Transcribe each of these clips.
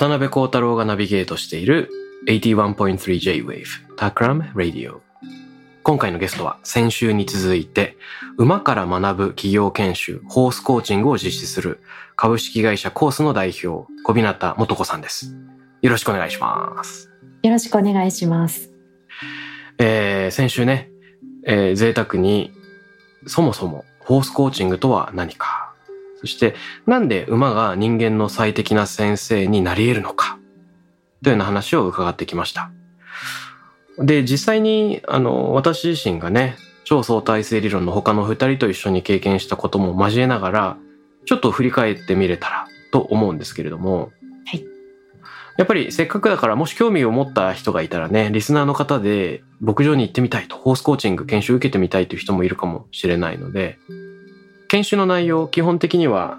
渡辺幸太郎がナビゲートしている 81.3J-Wave Takram Radio 今回のゲストは先週に続いて馬から学ぶ企業研修ホースコーチングを実施する株式会社コースの代表小日向元子さんです。よろしくお願いします。よろしくお願いします。えー先週ね、えー贅沢にそもそもホースコーチングとは何か、そしてなんで馬が人間の最適な先生になり得るのか、というような話を伺ってきました。で、実際に、あの、私自身がね、超相対性理論の他の二人と一緒に経験したことも交えながら、ちょっと振り返ってみれたらと思うんですけれども、はいやっぱりせっかくだからもし興味を持った人がいたらね、リスナーの方で牧場に行ってみたいと、ホースコーチング研修受けてみたいという人もいるかもしれないので、研修の内容、基本的には、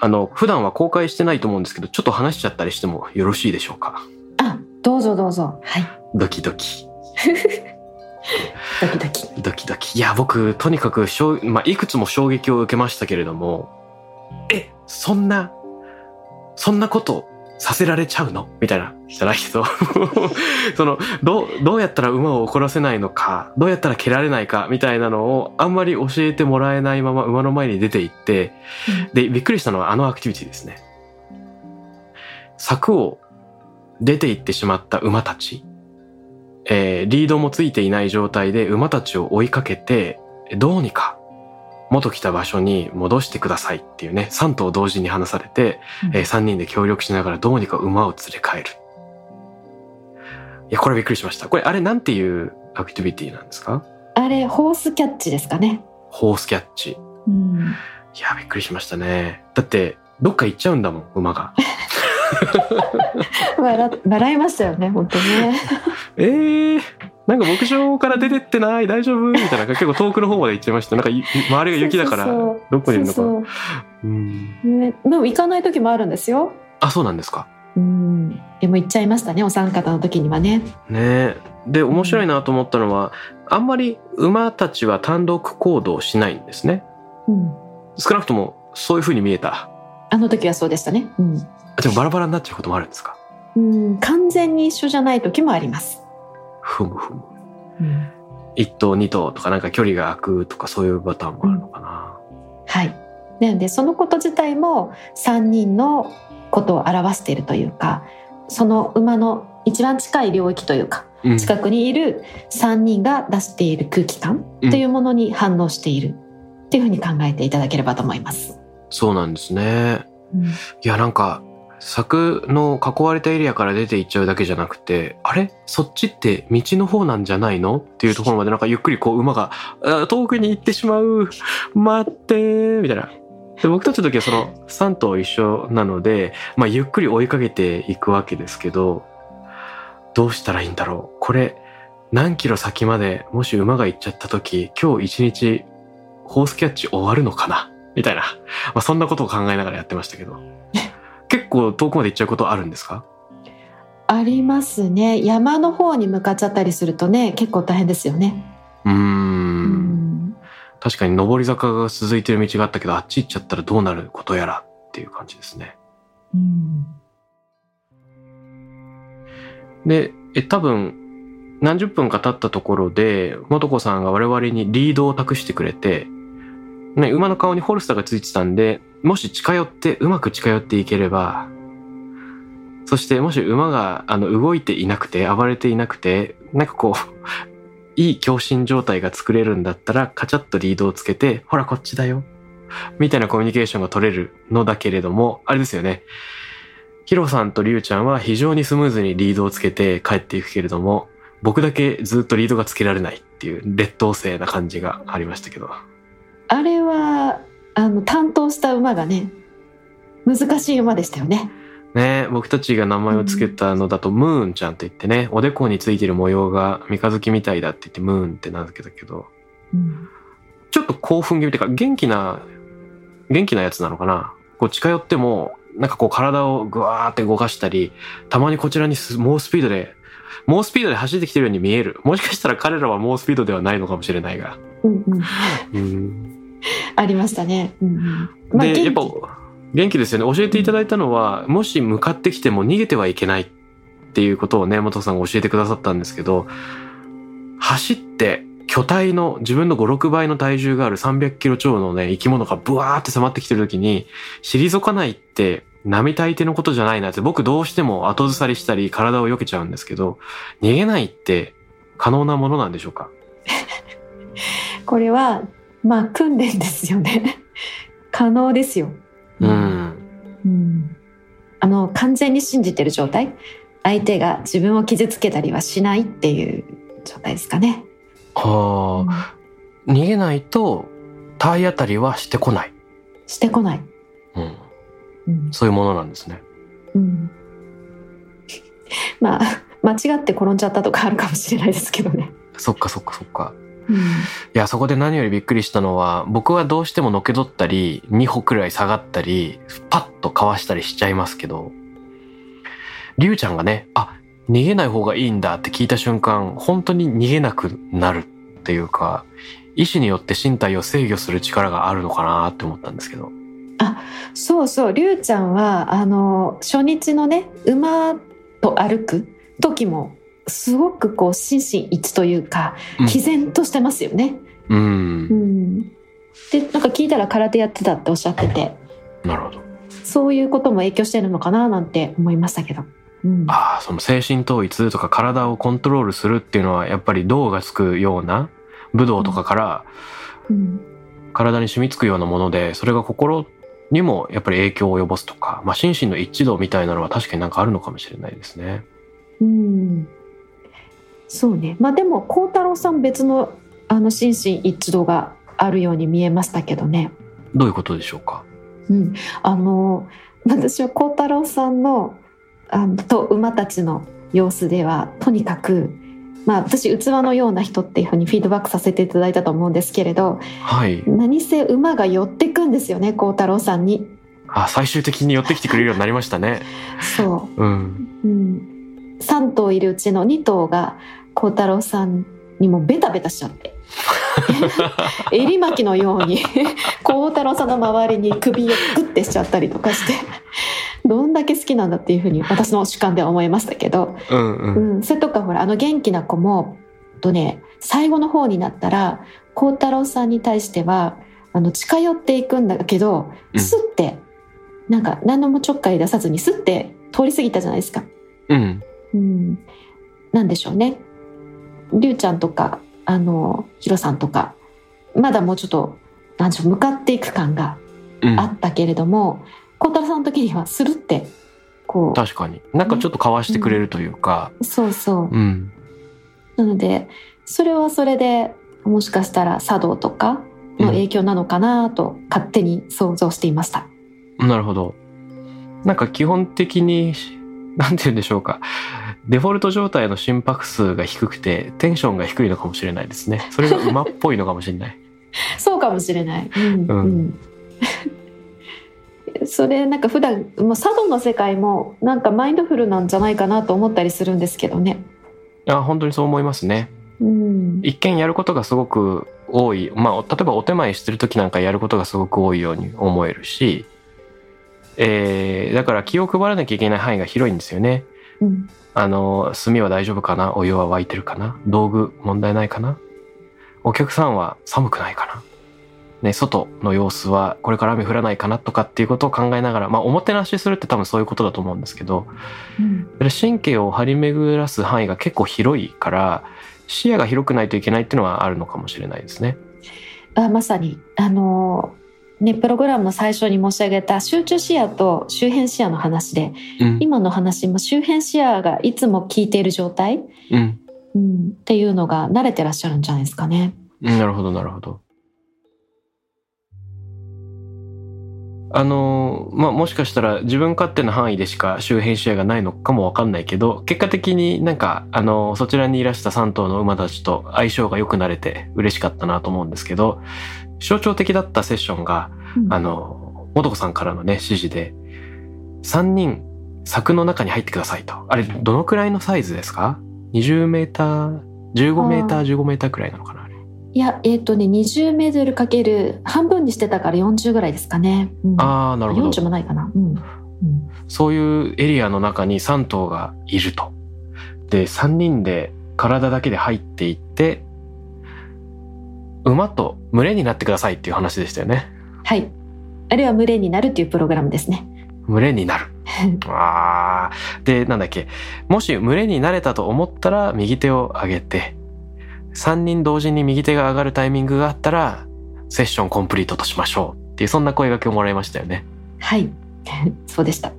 あの、普段は公開してないと思うんですけど、ちょっと話しちゃったりしてもよろしいでしょうか？あ、どうぞどうぞ。はい。ドキドキ。ドキドキ。ドキドキ。いや、僕、とにかく、しょうまあ、いくつも衝撃を受けましたけれども、え、そんな、そんなことさせられちゃうの？みたいな、じゃないけど、その、どう、どうやったら馬を怒らせないのか、どうやったら蹴られないか、みたいなのを、あんまり教えてもらえないまま馬の前に出て行って、で、びっくりしたのはあのアクティビティですね。柵を出て行ってしまった馬たち。えーリードもついていない状態で馬たちを追いかけて、どうにか元来た場所に戻してくださいっていうね、3頭同時に話されて、え3人で協力しながらどうにか馬を連れ帰る。いや、これびっくりしました。これ、あれなんていうアクティビティなんですか？あれ、ホースキャッチですかね。ホースキャッチ。うん。いや、びっくりしましたね。だって、どっか行っちゃうんだもん、馬が。笑笑いましたよね、本当ね。えー、なんか牧場から出てってない大丈夫？みたいな 結構遠くの方まで行っちゃいましたなんかい周りが雪だからどこにいるのかそうんね、でも行かない時もあるんですよ。あそうなんですかうん。でも行っちゃいましたね、お三方の時にはね。ねえで面白いなと思ったのはあんまり馬たちは単独行動しないんですねうん。少なくともそういう風に見えたあの時はそうでしたね。うん。あでもバラバラになっちゃうこともあるんですか？うん、完全に一緒じゃない時もあります。ふむふむうん。1頭2頭とかなんか距離が空くとかそういうパターンもあるのかな、はい。なのでそのこと自体も3人のことを表しているというかその馬の一番近い領域というかうん近くにいる3人が出している空気感というものに反応しているっていうふうに考えていただければと思います。そうなんですねうんいやなんか柵の囲われたエリアから出ていっちゃうだけじゃなくてあれ？そっちって道の方なんじゃないの？っていうところまでなんかゆっくりこう馬が遠くに行ってしまう。待ってー。みたいな。で僕たちの時はその3頭一緒なので、まあ、ゆっくり追いかけていくわけですけどどうしたらいいんだろう？これ何キロ先までもし馬が行っちゃった時今日一日ホースキャッチ終わるのかな？みたいな、まあ、そんなことを考えながらやってましたけど。結構遠くまで行っちゃうことあるんですか？ありますね。山の方に向かっちゃったりするとね結構大変ですよね。うーん。うん。確かに上り坂が続いてる道があったけどあっち行っちゃったらどうなることやらっていう感じですね。うん。でえ多分何十分か経ったところで元子さんが我々にリードを託してくれて、ね、馬の顔にホルスターがついてたんでもし近寄ってうまく近寄っていければそしてもし馬があの動いていなくて暴れていなくてなんかこう いい共振状態が作れるんだったら、カチャッとリードをつけて、ほらこっちだよ。みたいなコミュニケーションが取れるのだけれども、あれですよね。ヒロさんとリュウちゃんは非常にスムーズにリードをつけて帰っていくけれども、僕だけずっとリードがつけられないっていう劣等生な感じがありましたけど。あれはあの担当した馬がね難しい馬でしたよね。ね僕たちが名前をつけたのだと、ムーンちゃんって言ってね、おでこについてる模様が三日月みたいだって言ってムーンって名付けたけど、うんちょっと興奮気味っていうか、元気な、元気なやつなのかなこう近寄っても、なんかこう体をぐわーって動かしたり、たまにこちらにす猛スピードで、猛スピードで走ってきてるように見える。もしかしたら彼らは猛スピードではないのかもしれないが。うんうん、うん。ありましたね。うんうんまあで、やっぱ、元気ですよね。教えていただいたのは、もし向かってきても逃げてはいけないっていうことをね、元さんが教えてくださったんですけど、走って巨体の自分の5、6倍の体重がある300キロ超のね、生き物がブワーって迫ってきてる時に、退かないって並大抵のことじゃないなって、僕どうしても後ずさりしたり体を避けちゃうんですけど、逃げないって可能なものなんでしょうか？これはまあ訓練ですよね。可能ですよ。うん。うんあの完全に信じてる状態？相手が自分を傷つけたりはしないっていう状態ですかね。はあ、逃げないと体当たりはしてこない。してこない。うん。うんそういうものなんですね。うん まあ間違って転んじゃったとかあるかもしれないですけどね。そっかそっかそっか。うんいや、そこで何よりびっくりしたのは、僕はどうしてものけ取ったり、2歩くらい下がったり、パッとかわしたりしちゃいますけど、りゅうちゃんがね、あ、逃げない方がいいんだって聞いた瞬間、本当に逃げなくなるっていうか、意志によって身体を制御する力があるのかなって思ったんですけど。そうそう、りゅうちゃんは、あの、初日のね、馬と歩く時も、すごくこう、心身一致というか、うん毅然としてますよね。う。うんん。で、なんか聞いたら空手やってたっておっしゃってて、なるほど。そういうことも影響してるのかななんて思いましたけど。うん。ああ、その精神統一とか体をコントロールするっていうのは、やっぱり銅がつくような武道とかからうん体に染みつくようなもので、それが心にもやっぱり影響を及ぼすとか、まあ心身の一致度みたいなのは確かになんかあるのかもしれないですね。うん。そうね。まあでも、孝太郎さん別の、あの、心身一致度があるように見えましたけどね。どういうことでしょうか？うん。あの、私は孝太郎さんの、あの、と馬たちの様子では、とにかく、まあ私、器のような人っていうふうにフィードバックさせていただいたと思うんですけれど、はい。何せ馬が寄ってくんですよね、孝太郎さんに。あ、最終的に寄ってきてくれるようになりましたね。そう。うん。うん、3頭いるうちの2頭が孝太郎さんにもベタベタしちゃって 襟巻きのように孝太郎さんの周りに首をグッてしちゃったりとかしてどんだけ好きなんだっていうふうに私の主観では思いましたけど、うんう。うんん、それとかほらあの元気な子もとね最後の方になったら孝太郎さんに対してはあの近寄っていくんだけどうんスッて、何か何のもちょっかい出さずにスッて通り過ぎたじゃないですか。うん。うん、なんでしょうね。りゅうちゃんとか、あの、ひろさんとか、まだもうちょっと、なんでしょう、向かっていく感がうんあ。ったけれども、孝太郎さんの時にはスルって、こ確かに。なんかちょっとかわしてくれるというか。う、そうそう。うん。なので、それはそれで、もしかしたら茶道とかの影響なのかなと勝手に想像していました。なるほど。なんか基本的に、なんて言うんでしょうか。デフォルト状態の心拍数が低くて、テンションが低いのかもしれないですね。それが馬っぽいのかもしれない。そうかもしれない。うんうんうん それなんか普段もう茶道の世界もなんかマインドフルなんじゃないかなと思ったりするんですけどね。あ本当にそう思いますね。うん、一見やることがすごく多い。まあ、例えばお手前してる時なんかやることがすごく多いように思えるし、えー、だから気を配らなきゃいけない範囲が広いんですよね。うん、あの、炭は大丈夫かな？お湯は沸いてるかな？道具問題ないかな？お客さんは寒くないかな？ね、外の様子はこれから雨降らないかなとかっていうことを考えながら、まあ、おもてなしするって多分そういうことだと思うんですけど、うん、神経を張り巡らす範囲が結構広いから、視野が広くないといけないっていうのはあるのかもしれないですね。あまさに。あのねプログラムの最初に申し上げた集中視野と周辺視野の話でうん、今の話も周辺視野がいつも効いている状態、うん、うん、っていうのが慣れてらっしゃるんじゃないですかね。うんなるほどなるほど。あのまあもしかしたら自分勝手な範囲でしか周辺視野がないのかもわかんないけど結果的になんかあのそちらにいらした3頭の馬たちと相性が良くなれて嬉しかったなと思うんですけど象徴的だったセッションがうんあの元子さんからのね指示で3人柵の中に入ってくださいとあれどのくらいのサイズですか ?20 メーター15メーター15メーターくらいなのかないやえっ、とね20メートルかける半分にしてたから40ぐらいですかね。うん、ああなるほど40もないかな。うんうんそういうエリアの中に3頭がいると。で、3人で体だけで入っていって、馬と群れになってくださいっていう話でしたよね。はい。あるいは群れになるっていうプログラムですね。群れになる。あーで、なんだっけ。もし群れになれたと思ったら右手を上げて、3人同時に右手が上がるタイミングがあったら、セッションコンプリートとしましょうっていう、そんな声掛けをもらいましたよね。はい。そうでした。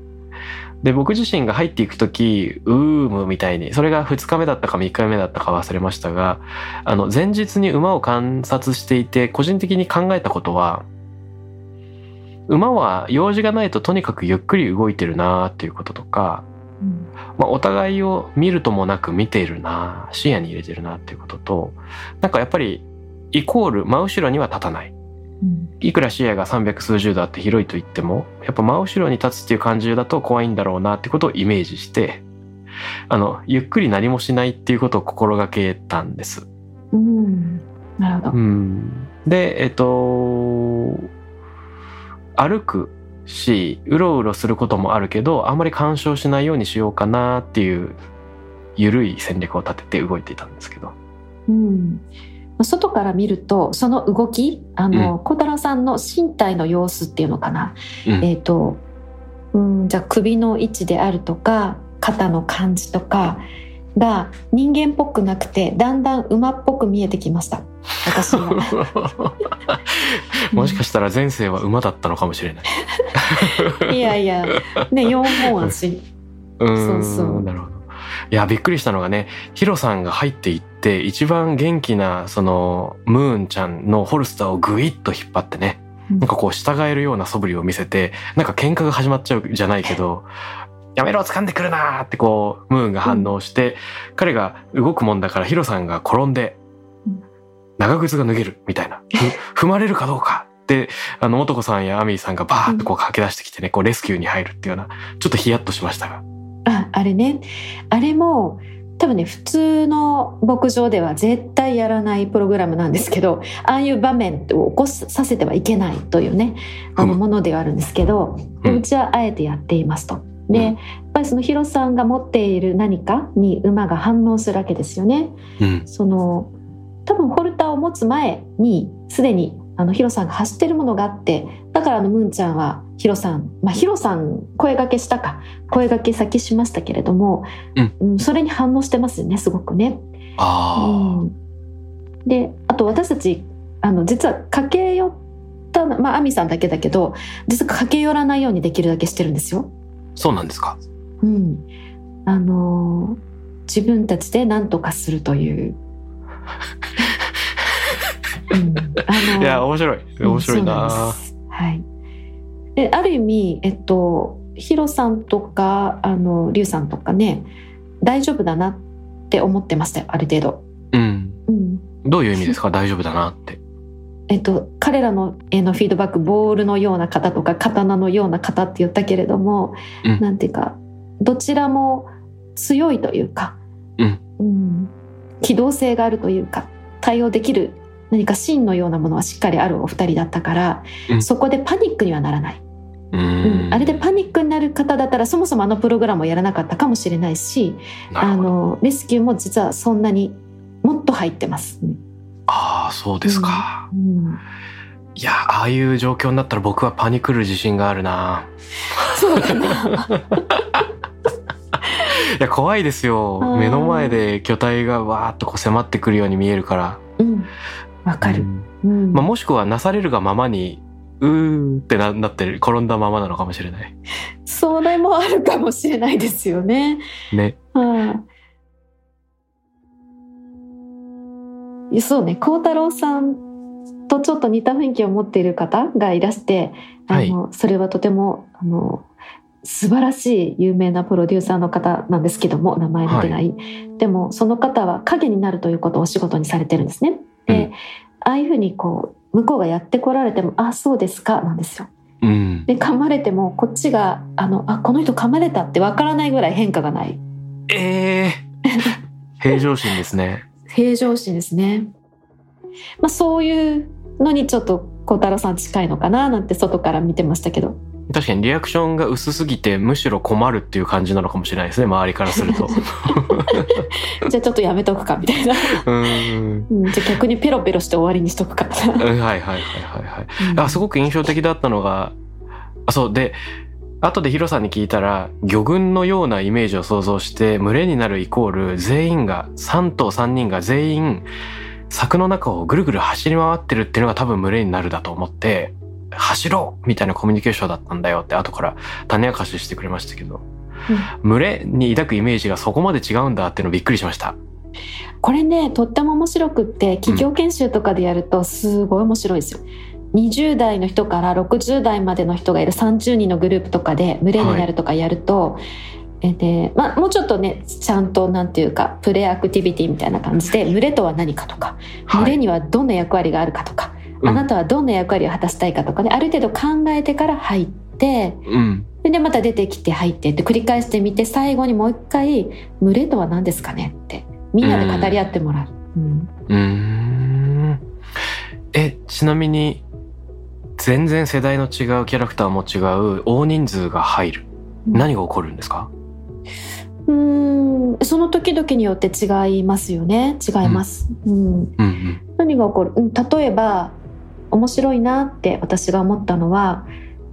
で、僕自身が入っていくとき、うーむみたいに、それが2日目だったか3日目だったか忘れましたが、あの、前日に馬を観察していて、個人的に考えたことは、馬は用事がないととにかくゆっくり動いてるなーっていうこととか、うん。まあ、お互いを見るともなく見ているな視野に入れてるなっていうこととなんかやっぱりイコール真後ろには立たない。うんいくら視野が300数十度あって広いと言ってもやっぱ真後ろに立つっていう感じだと怖いんだろうなってことをイメージしてあのゆっくり何もしないっていうことを心がけたんです。うん。なるほど。うん、でえっと歩くしうろうろすることもあるけどあんまり干渉しないようにしようかなっていう緩い戦略を立てて動いていたんですけど。うん。外から見るとその動きあの孝、太郎さんの身体の様子っていうのかな、うん。えっ、とうんじゃあ首の位置であるとか肩の感じとかが人間っぽくなくてだんだん馬っぽく見えてきました。私は。もしかしたら前世は馬だったのかもしれない。いやいや。ね4本足。そうそう。なるほど。いやびっくりしたのがねヒロさんが入っていって一番元気なそのムーンちゃんのホルスターをグイッと引っ張ってねうんなんかこう従えるような素振りを見せてなんか喧嘩が始まっちゃうじゃないけど「やめろ掴んでくるな!」ってこうムーンが反応して、彼が動くもんだからヒロさんが転んでうん長靴が脱げるみたいなふ踏まれるかどうかってあの元子さんやアミーさんがバーッとこう駆け出してきてねこうレスキューに入るっていうようなちょっとヒヤッとしましたが。ああれねあれも多分ね普通の牧場では絶対やらないプログラムなんですけどああいう場面を起こさせてはいけないというねあのうんものではあるんですけど、うんうちはあえてやっていますと。で、うんやっぱりそのヒロさんが持っている何かに馬が反応するわけですよね。うんその多分ホルターを持つ前にすでにあのヒロさんが走ってるものがあってだからあのムンちゃんはヒロさんまあヒロさん声掛けしたか声掛け先しましたけれども、うんそれに反応してますよねすごくね。あうん、であと私たちあの実は駆け寄ったのまあアミさんだけだけど実は駆け寄らないようにできるだけしてるんですよ。あそうなんですか。うん、あの自分たちで何とかするという。いや面白い面白いな。はい。である意味えっとヒロさんとかあのリュウさんとかね大丈夫だなって思ってましたよある程度。うん。うん。どういう意味ですか？大丈夫だなって。えっと、彼らのへのフィードバックボールのような方とか刀のような方って言ったけれども、うんなんていうかどちらも強いというか、うんうん機動性があるというか対応できる何か芯のようなものはしっかりあるお二人だったから、うんそこでパニックにはならない、ううんん。あれでパニックになる方だったらそもそもあのプログラムをやらなかったかもしれないしあ。のレスキューも実はそんなにもっと入ってます。ああそうですか。うんいやああいう状況になったら僕はパニクる自信があるな。そうかな。や怖いですようん目の前で巨体がわーっとこう迫ってくるように見えるからうんわかる、うん。うん。まあ、もしくはなされるがままにうーってななってる転んだままなのかもしれない。それもあるかもしれないですよね。ね。はい。そうね、孝太郎さんとちょっと似た雰囲気を持っている方がいらして、あの、それはとても、あの、素晴らしい有名なプロデューサーの方なんですけども、名前の出ない。でも、その方は影になるということをお仕事にされてるんですね。で、うんああいうふうにこう、向こうがやってこられても、あ、そうですか、なんですよ。うんで、噛まれても、こっちが、あの、あ、この人噛まれたってわからないぐらい変化がない。ええ 平常心ですね平常心ですね。まあそういうのにちょっと孝太郎さん近いのかななんて外から見てましたけど。確かにリアクションが薄すぎてむしろ困るっていう感じなのかもしれないですね周りからすると じゃあちょっとやめとくかみたいな。うんうん、じゃあ逆にペロペロして終わりにしとくかみたいな。う んはいはいはいはいはいあすごく印象的だったのがあそうで後でヒロさんに聞いたら魚群のようなイメージを想像して群れになるイコール全員が3頭3人が全員柵の中をぐるぐる走り回ってるっていうのが多分群れになるだと思って走ろうみたいなコミュニケーションだったんだよって後から種明かししてくれましたけど、群れに抱くイメージがそこまで違うんだっていうのびっくりしました。これね、とっても面白くって、企業研修とかでやるとすごい面白いですよ。20代の人から60代までの人がいる30人のグループとかで群れになるとかやると、えでまあ、もうちょっとねちゃんとなんていうかプレイアクティビティみたいな感じで群れとは何かとか群れにはどんな役割があるかとか、うんあなたはどんな役割を果たしたいかとかねある程度考えてから入ってうん。でまた出てきて入ってって繰り返してみて最後にもう一回群れとは何ですかねってみんなで語り合ってもらう。うん。うーん。えちなみに全然世代の違うキャラクターも違う大人数が入る。何が起こるんですか？うーん。その時々によって違いますよね。違います、うん。うん。うん。何が起こる、うん、例えば面白いなって私が思ったのは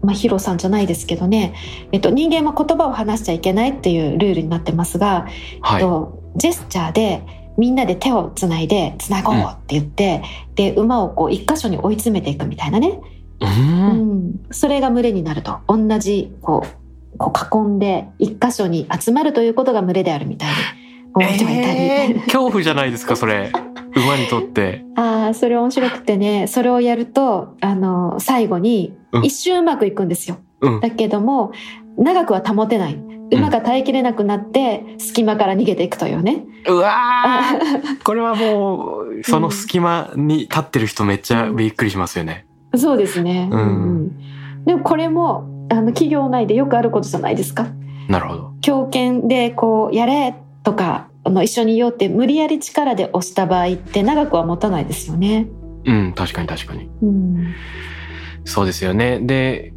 まあ、ヒロさんじゃないですけどね、えっと、人間は言葉を話しちゃいけないっていうルールになってますが、えはい。っと、ジェスチャーでみんなで手をつないでつなごうって言って、で馬をこう一箇所に追い詰めていくみたいなね、ううん。ん、それが群れになると同じこうこう囲んで一箇所に集まるということが群れであるみたいに思う人がいたり、えー 恐怖じゃないですかそれ馬にとって。ああそれ面白くてね。それをやるとあの最後にうん。一瞬うまくいくんですよ、うん。だけども長くは保てない。馬が耐えきれなくなって隙間から逃げていくというね、うわー。これはもうその隙間に立ってる人めっちゃびっくりしますよね。そうですね、うん。うん。でもこれもあの企業内でよくあることじゃないですか。なるほど。強権でこうやれとかあの一緒にいようって無理やり力で押した場合って長くは持たないですよね。うん確かに確かに。うん、そうですよね。で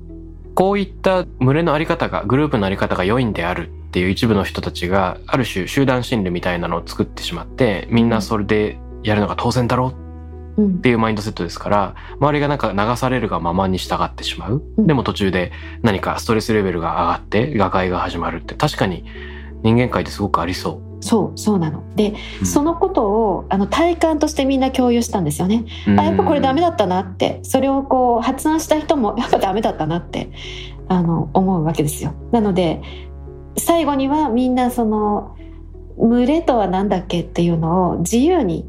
こういった群れのあり方がグループのあり方が良いんであるっていう一部の人たちがある種集団心理みたいなのを作ってしまってみんなそれでやるのが当然だろう。うん。っていうマインドセットですから周りがなんか流されるがままに従ってしまう、うん。でも途中で何かストレスレベルが上がって瓦解が始まるって確かに人間界ですごくありそそうそうなの。で、うん。そのことをあの体感としてみんな共有したんですよね。うあやっぱこれダメだだったなって。それをこう発案した人もやっぱダメだったなってあの思うわけですよ。なので最後にはみんなその群れとは何だっけっていうのを自由に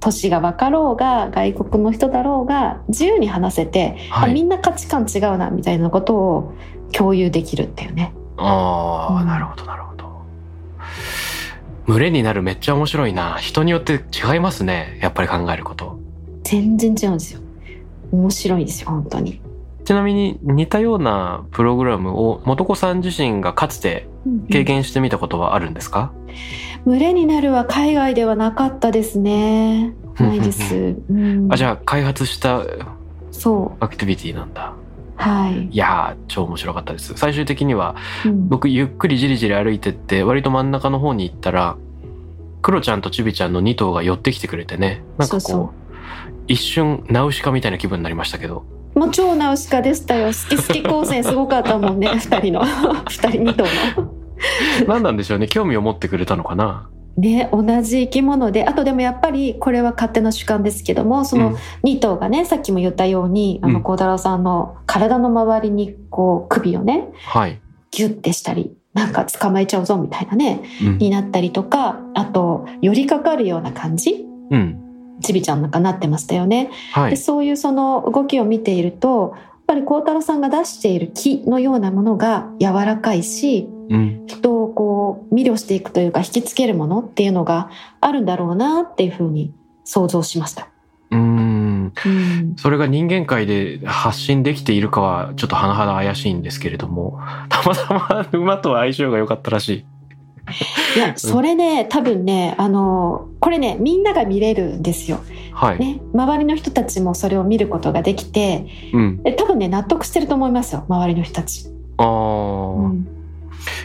年が分かろうが外国の人だろうが自由に話せて、はい。んな価値観違うなみたいなことを共有できるっていうね。ああ、うん。なるほどなるほど群れになるめっちゃ面白いな。人によって違いますね。やっぱり考えること。全然違うんですよ。面白いですよ本当に。ちなみに似たようなプログラムを元子さん自身がかつて経験してみたことはあるんですか、群れになるは海外ではなかったですね。ないです。うん、あじゃあ開発したそう。アクティビティなんだはい。いやー超面白かったです最終的にはうん僕ゆっくりじりじり歩いてって割と真ん中の方に行ったらクロちゃんとチビちゃんの2頭が寄ってきてくれてねなんかこうそうそう一瞬ナウシカみたいな気分になりましたけどもう超ナウシカでしたよ。好き好き光線すごかったもんね。二人の二人二頭の。何なんでしょうね興味を持ってくれたのかなね、同じ生き物であとでもやっぱりこれは勝手な主観ですけどもその2頭がね、さっきも言ったようにあうん。の孝太郎さんの体の周りにこう首をねはい、ギュッてしたりなんか捕まえちゃうぞみたいなねうん。になったりとかあと寄りかかるような感じ？うん。ちびちゃんなんかなってましたよね。はい。でそういうその動きを見ているとやっぱり孝太郎さんが出している木のようなものが柔らかいしうん。人をこう魅了していくというか引きつけるものっていうのがあるんだろうなっていうふうに想像しました。うーん。うん、それが人間界で発信できているかはちょっと甚だ怪しいんですけれども たまたま馬とは相性が良かったらしい。いやそれね多分ねあのこれねみんなが見れるんですよ。はい、ね周りの人たちもそれを見ることができてうん。で多分ね納得してると思いますよ周りの人たち。あー、うん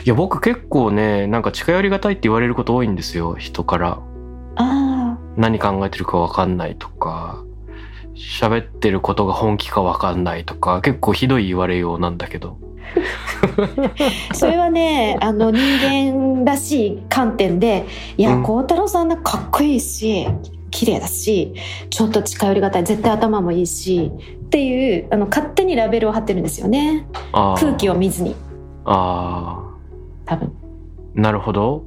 いや僕結構ねなんか近寄りがたいって言われること多いんですよ。人から。あ何考えてるか分かんないとか。喋ってることが本気か分かんないとか。結構ひどい言われようなんだけど。あ それはねあの人間らしい観点でいやうん。孝、太郎さんなんかかっこいいし綺麗だしちょっと近寄りがたい。絶対頭もいいしっていうあの勝手にラベルを貼ってるんですよね。空気を見ずに。あ多分。ーなるほど。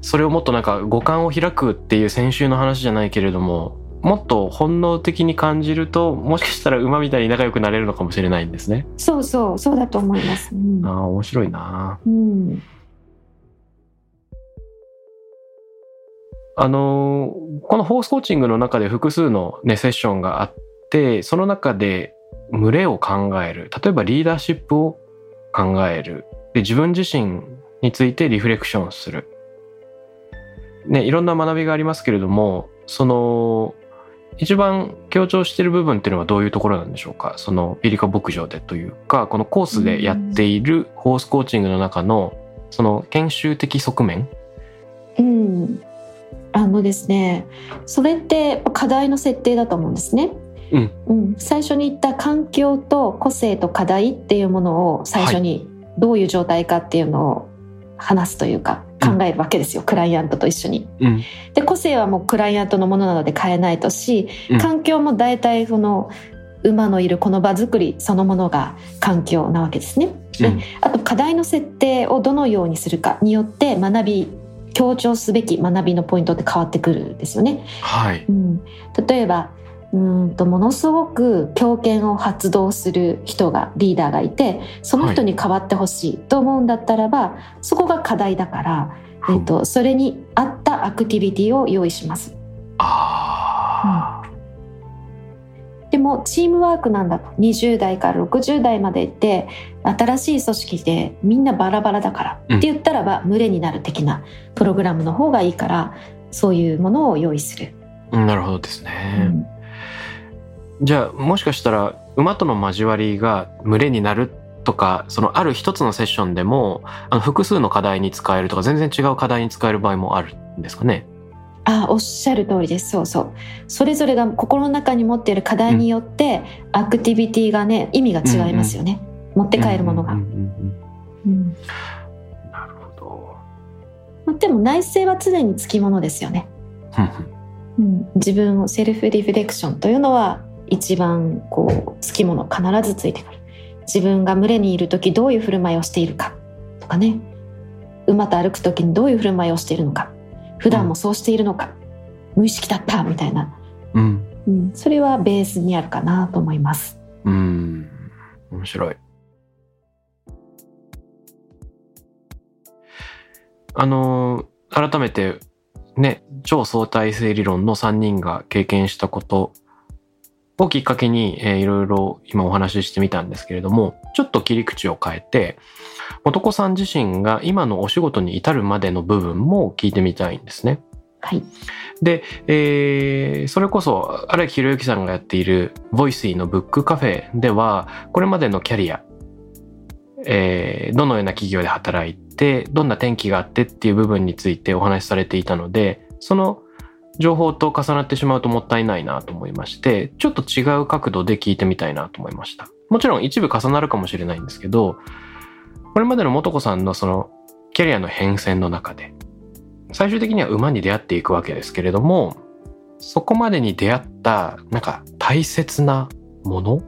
それをもっとなんか五感を開くっていう先週の話じゃないけれどももっと本能的に感じるともしかしたら馬みたいに仲良くなれるのかもしれないんですね。そうそうそうだと思います。うん。ああ面白いな。うん。あのーこのホースコーチングの中で複数のねセッションがあってその中で群れを考える。例えばリーダーシップを考えるで自分自身についてリフレクションする。ねいろんな学びがありますけれどもその一番強調している部分っていうのはどういうところなんでしょうか？そのピリカ牧場でというかこのコースでやっているホースコーチングの中のその研修的側面？うん、あのですねそれって課題の設定だと思うんですね。うん。うん、最初に言った環境と個性と課題っていうものを最初にどういう状態かっていうのを話すというかうん考えるわけですよ、クライアントと一緒に。うんで個性はもうクライアントのものなので変えないとし、うん環境も大体その馬のいるこの場作りそのものが環境なわけですね。でうんあと課題の設定をどのようにするかによって学び強調すべき学びのポイントって変わってくるんですよね。はいうん、例えばうーんとものすごく強権を発動する人がリーダーがいてその人に変わってほしいと思うんだったらば、そこが課題だから、えっと、それに合ったアクティビティを用意します。ああ、でもチームワークなんだと20代から60代までいて新しい組織でみんなバラバラだから、うんって言ったらば群れになる的なプログラムの方がいいからそういうものを用意する。うんなるほどですね。うんじゃあもしかしたら馬との交わりが群れになるとかそのある一つのセッションでもあの複数の課題に使えるとか全然違う課題に使える場合もあるんですかね？あおっしゃる通りです。そうそう。それぞれが心の中に持っている課題によって、アクティビティがね意味が違いますよね、持って帰るものが、うんうんうんうんうん。なるほど。まあでも内省は常につきものですよね、うん、自分をセルフリフレクションというのは一番こうつきもの必ずついてくる。自分が群れにいる時どういう振る舞いをしているか。とかね。馬と歩く時にどういう振る舞いをしているのか。普段もそうしているのか、無意識だったみたいな、うん。うん、それはベースにあるかなと思います。うん。面白い。あのー改めてね超相対性理論の3人が経験したことをきっかけに、えーいろいろ今お話ししてみたんですけれどもちょっと切り口を変えて男さん自身が今のお仕事に至るまでの部分も聞いてみたいんですね。はいで、えーそれこそ荒木宏之さんがやっているボイスイのブックカフェではこれまでのキャリア、えーどのような企業で働いてどんな転機があってっていう部分についてお話しされていたのでその情報と重なってしまうともったいないなと思いましてちょっと違う角度で聞いてみたいなと思いました。もちろん一部重なるかもしれないんですけどこれまでの素子さんのそのキャリアの変遷の中で最終的には馬に出会っていくわけですけれどもそこまでに出会ったなんか大切なもの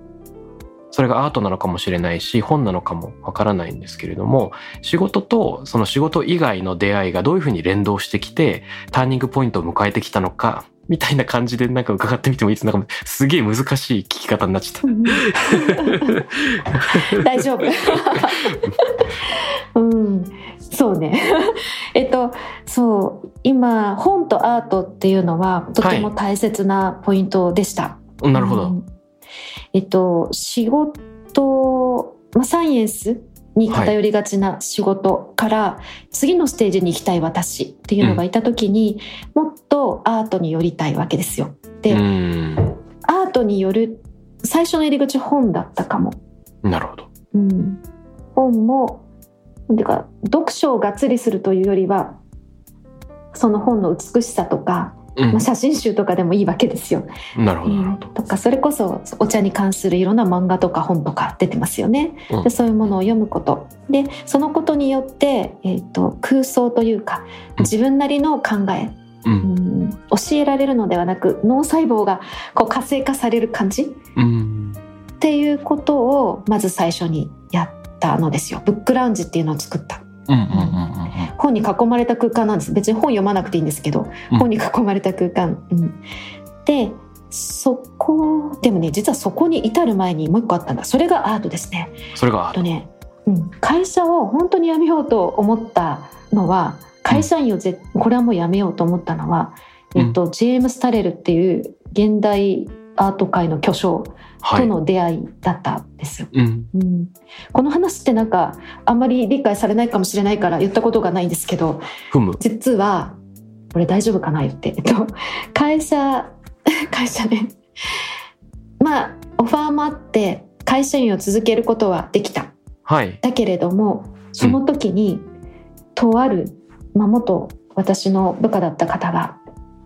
それがアートなのかもしれないし本なのかもわからないんですけれども仕事とその仕事以外の出会いがどういうふうに連動してきてターニングポイントを迎えてきたのかみたいな感じでなんか伺ってみてもいいですなんかすげえ難しい聞き方になっちゃった。大丈夫。うん。そうね。えっとそう。今本とアートっていうのはとても大切なポイントでした、なるほど。うんえっと仕事、まあ、サイエンスに偏りがちな仕事から、次のステージに行きたい私っていうのがいた時に、もっとアートに寄りたいわけですよ。で、うんアートによる最初の入り口本だったかも。なるほど。うん、本もなんていうか読書をがっつりするというよりはその本の美しさとか、うんまあ、写真集とかでもいいわけですよ。なるほど。なるうんほど。とかそれこそお茶に関するいろんな漫画とか本とか出てますよね。うんでそういうものを読むことでそのことによって、えー、と空想というかうん自分なりの考え、う。うんん教えられるのではなく脳細胞がこう活性化される感じ？うん。っていうことをまず最初にやったのですよ。ブックラウンジっていうのを作った。うんうんうん本に囲まれた空間なんです。別に本読まなくていいんですけど、うん本に囲まれた空間。うん、で、そこ、でもね、実はそこに至る前にもう一個あったんだ。それがアートですね。うん。それがあとね、うん、会社を本当に辞めようと思ったのは、会社員をぜ、これはもう辞めようと思ったのは、えっと、ジェームス・タレルっていう現代アート界の巨匠はい。との出会いだったんですよ。うん。うん、この話ってなんかあんまり理解されないかもしれないから言ったことがないんですけど。実はこれ大丈夫かな言って、えっと、会社 会社ねまあオファーもあって会社員を続けることはできたはい。だけれどもその時に、とある、まあ、元私の部下だった方が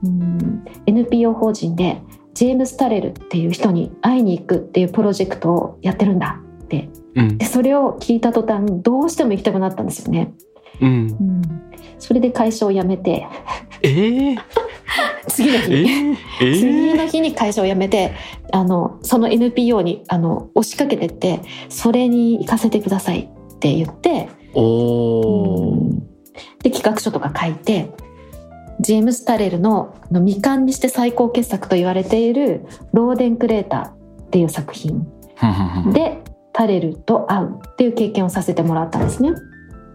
うん NPO 法人でジェームス・タレルっていう人に会いに行くっていうプロジェクトをやってるんだってうんで。それを聞いた途端どうしても行きたくなったんですよね。うん。うん、それで会社を辞めてええ。次のえ日、え。ええ。次の日に会社を辞めてあのその NPO にあの押しかけてってそれに行かせてくださいって言って、おお。で企画書とか書いてジェームス・タレルのあの未完にして最高傑作と言われている「ローデン・クレーター」っていう作品でタレルと会うっていう経験をさせてもらったんですね。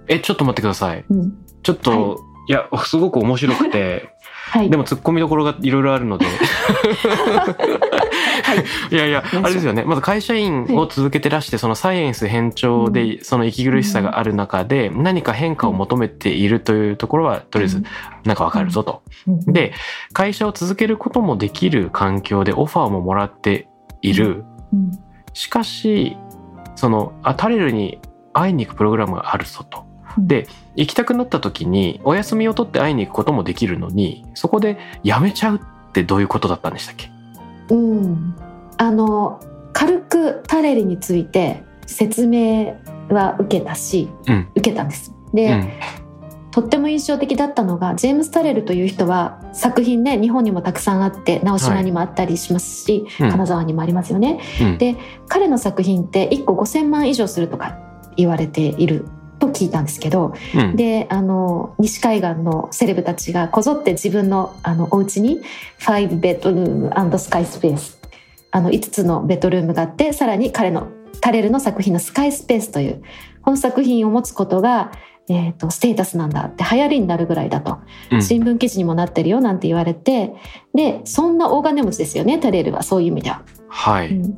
え、ちょっと待ってください。うんちょっと、、はいや、すごく面白くて、はい。でも突っ込みどころがいろいろあるので。はい。いやいや、あれですよね。まず会社員を続けてらして、そのサイエンス偏重で、その息苦しさがある中で、何か変化を求めているというところは、とりあえず、なんかわかるぞと。うん。で、会社を続けることもできる環境でオファーももらっている。うん。しかし、その、あ、タレルに会いに行くプログラムがあるぞと。で、行きたくなった時に、お休みを取って会いに行くこともできるのに、そこで辞めちゃうってどういうことだったんでしたっけ？うん、あの軽くタレリについて説明は受けたし、うん受けたんです。で、うん。とっても印象的だったのがジェームス・タレルという人は作品ね日本にもたくさんあって直島にもあったりしますし、うん金沢にもありますよね。うんで彼の作品って1個5,000万以上するとか言われていると聞いたんですけどうん。であの西海岸のセレブたちがこぞって自分のあのお家に5ベッドルームスカイスペースあの5つのベッドルームがあってさらに彼のタレルの作品のスカイスペースというこの作品を持つことが、えー、とステータスなんだって流行りになるぐらいだと、うん新聞記事にもなってるよなんて言われてでそんな大金持ちですよねタレルはそういう意味では。はい。うん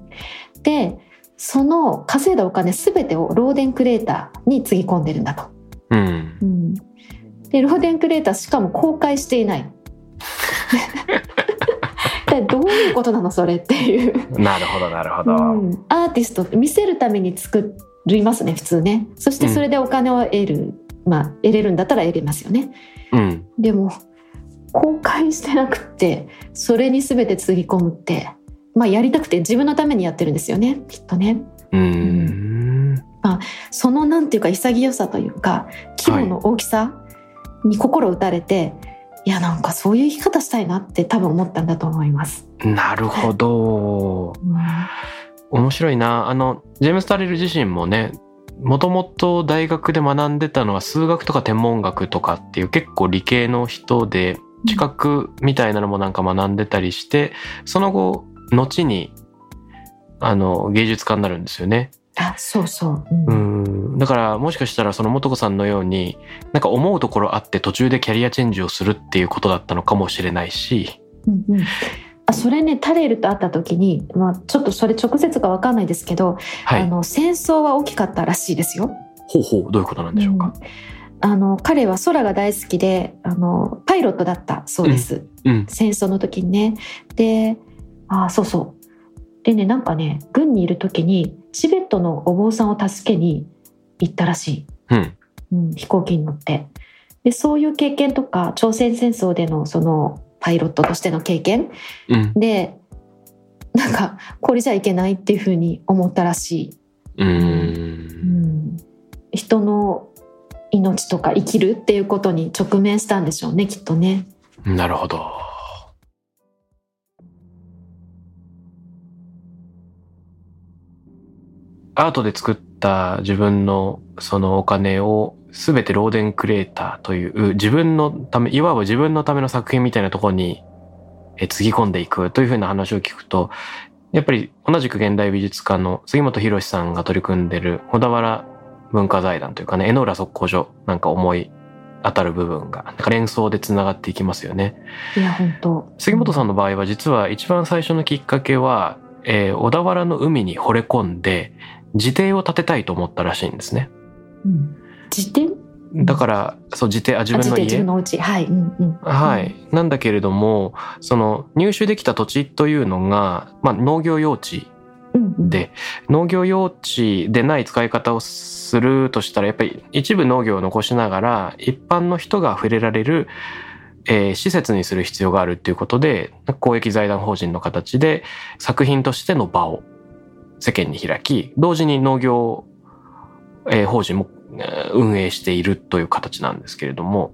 でその稼いだお金全てをローデンクレーターにつぎ込んでるんだと。うん。うんでローデンクレーターしかも公開していない。でどういうことなのそれっていう、なるほど、なるほど。うんアーティスト見せるために作りますね普通ねそしてそれでお金を得る、まあ得れるんだったら得れますよねうん。でも公開してなくってそれに全てつぎ込むってまあやりたくて自分のためにやってるんですよねきっとねうーん。そのなんていうか潔さというか規模の大きさに心打たれて、い、やなんかそういう生き方したいなって多分思ったんだと思います。なるほど。うん面白いな。あの、ジェームス・タレル自身もね、もともと大学で学んでたのは数学とか天文学とかっていう結構理系の人で、知覚みたいなのもなんか学んでたりして、その後、後に、あの、芸術家になるんですよね。あそうそう。ううんん。だから、もしかしたらその素子さんのように、なんか思うところあって途中でキャリアチェンジをするっていうことだったのかもしれないし、うんうんあそれねタレルと会った時に、まあ、ちょっとそれ直接か分かんないですけど、はい。あの戦争は大きかったらしいですよ。ほうほう、どういうことなんでしょうか？あの彼は空が大好きであのパイロットだったそうです、うん。戦争の時にね。であそうそうでねなんかね軍にいる時にチベットのお坊さんを助けに行ったらしい、うん。うん、飛行機に乗ってでそういう経験とか朝鮮戦争でのそのパイロットとしての経験うん。でなんかこれじゃいけないっていうふうに思ったらしい。うー。うんん人の命とか生きるっていうことに直面したんでしょうねきっとね。なるほど。アートで作った自分のそのお金を全てローデンクリエイターという自分のため、いわば自分のための作品みたいなところにえつぎ込んでいくというふうな話を聞くと、やっぱり同じく現代美術家の杉本博さんが取り組んでる小田原文化財団というかね、江ノ浦測候所なんか思い当たる部分が、なんか連想でつながっていきますよね。いや本当杉本さんの場合は実は一番最初のきっかけは、えー小田原の海に惚れ込んで自邸を建てたいと思ったらしいんですね。うん自転だから、そう自邸、あ、自あ分の家？自分。のお家はい、うんうん、はい。なんだけれども、その入手できた土地というのが、まあ農業用地で、農業用地でない使い方をするとしたら、やっぱり一部農業を残しながら、一般の人が触れられる、えー施設にする必要があるっていうことで、公益財団法人の形で作品としての場を世間に開き、同時に農業、えー法人もえー運営しているという形なんですけれども、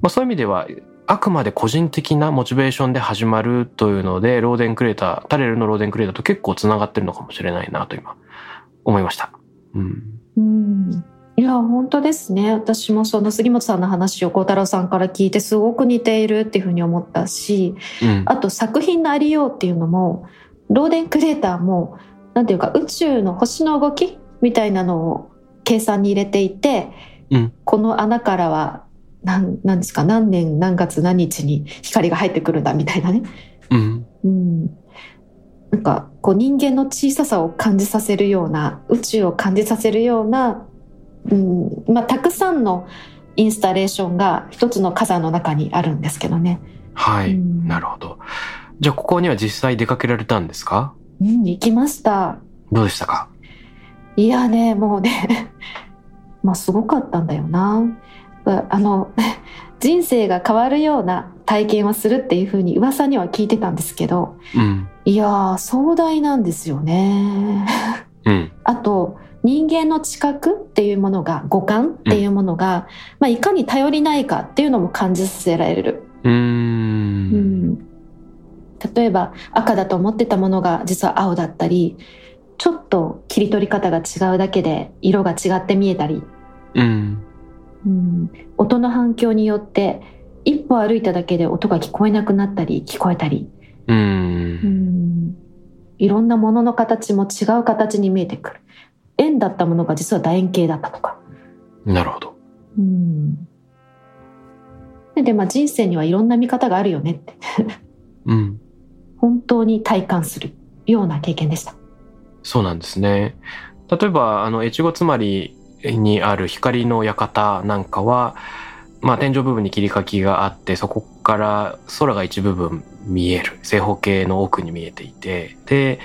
まあそういう意味では、あくまで個人的なモチベーションで始まるというので、ローデンクレーター、タレルのローデンクレーターと結構つながってるのかもしれないなと今思いました。うん。うんいや本当ですね私もその杉本さんの話を孝太郎さんから聞いてすごく似ているっていうふうに思ったしうん。あと作品のありようっていうのもローデンクレーターもなんていうか宇宙の星の動きみたいなのを計算に入れていて、うんこの穴からは何何ですか何年何月何日に光が入ってくるんだみたいなね、うん。うん、なんかこう人間の小ささを感じさせるような宇宙を感じさせるような、うんまあ、たくさんのインスタレーションが一つの火山の中にあるんですけどね。はい。うんなるほど。じゃあここには実際出かけられたんですか？うん、行きました。どうでしたか？いやね、もうね、まあすごかったんだよな。あの、人生が変わるような体験をするっていうふうに噂には聞いてたんですけど、うん。いやー、壮大なんですよね。うん。あと、人間の知覚っていうものが、五感っていうものが、まあいかに頼りないかっていうのも感じさせられる。うん例えば赤だと思ってたものが実は青だったりちょっと切り取り方が違うだけで色が違って見えたり、うん。うん、音の反響によって一歩歩いただけで音が聞こえなくなったり聞こえたり、う。うんん、いろんなものの形も違う形に見えてくる円だったものが実は楕円形だったとか。なるほど。うんでまあ人生にはいろんな見方があるよねってうん。本当に体感するような経験でした。そうなんですね。例えば、あの、越後つまりにある光の館なんかは、まあ、天井部分に切り欠きがあって、そこから空が一部分見える。正方形の奥に見えていて、で、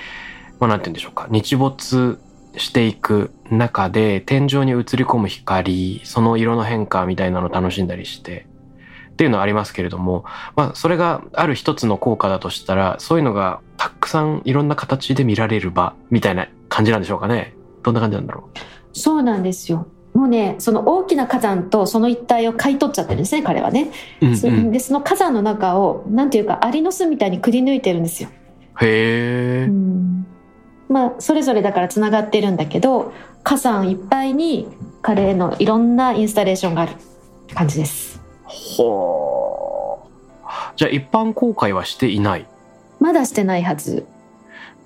まあ、なんて言うんでしょうか。日没していく中で、天井に映り込む光、その色の変化みたいなのを楽しんだりして、っていうのはありますけれども、まあ、それがある一つの効果だとしたら、そういうのがたくさんいろんな形で見られる場みたいな感じなんでしょうかね。どんな感じなんだろそうなんですよ。もうねその大きな火山とその一帯を買い取っちゃってるんですね彼はね、うんそうん。でその火山の中をなんていうかアリの巣みたいにくり抜いてるんですよ、へえ、うん。まあそれぞれだからつながってるんだけど火山いっぱいに彼のいろんなインスタレーションがある感じですほうじゃあ一般公開はしていない。まだしてないはず。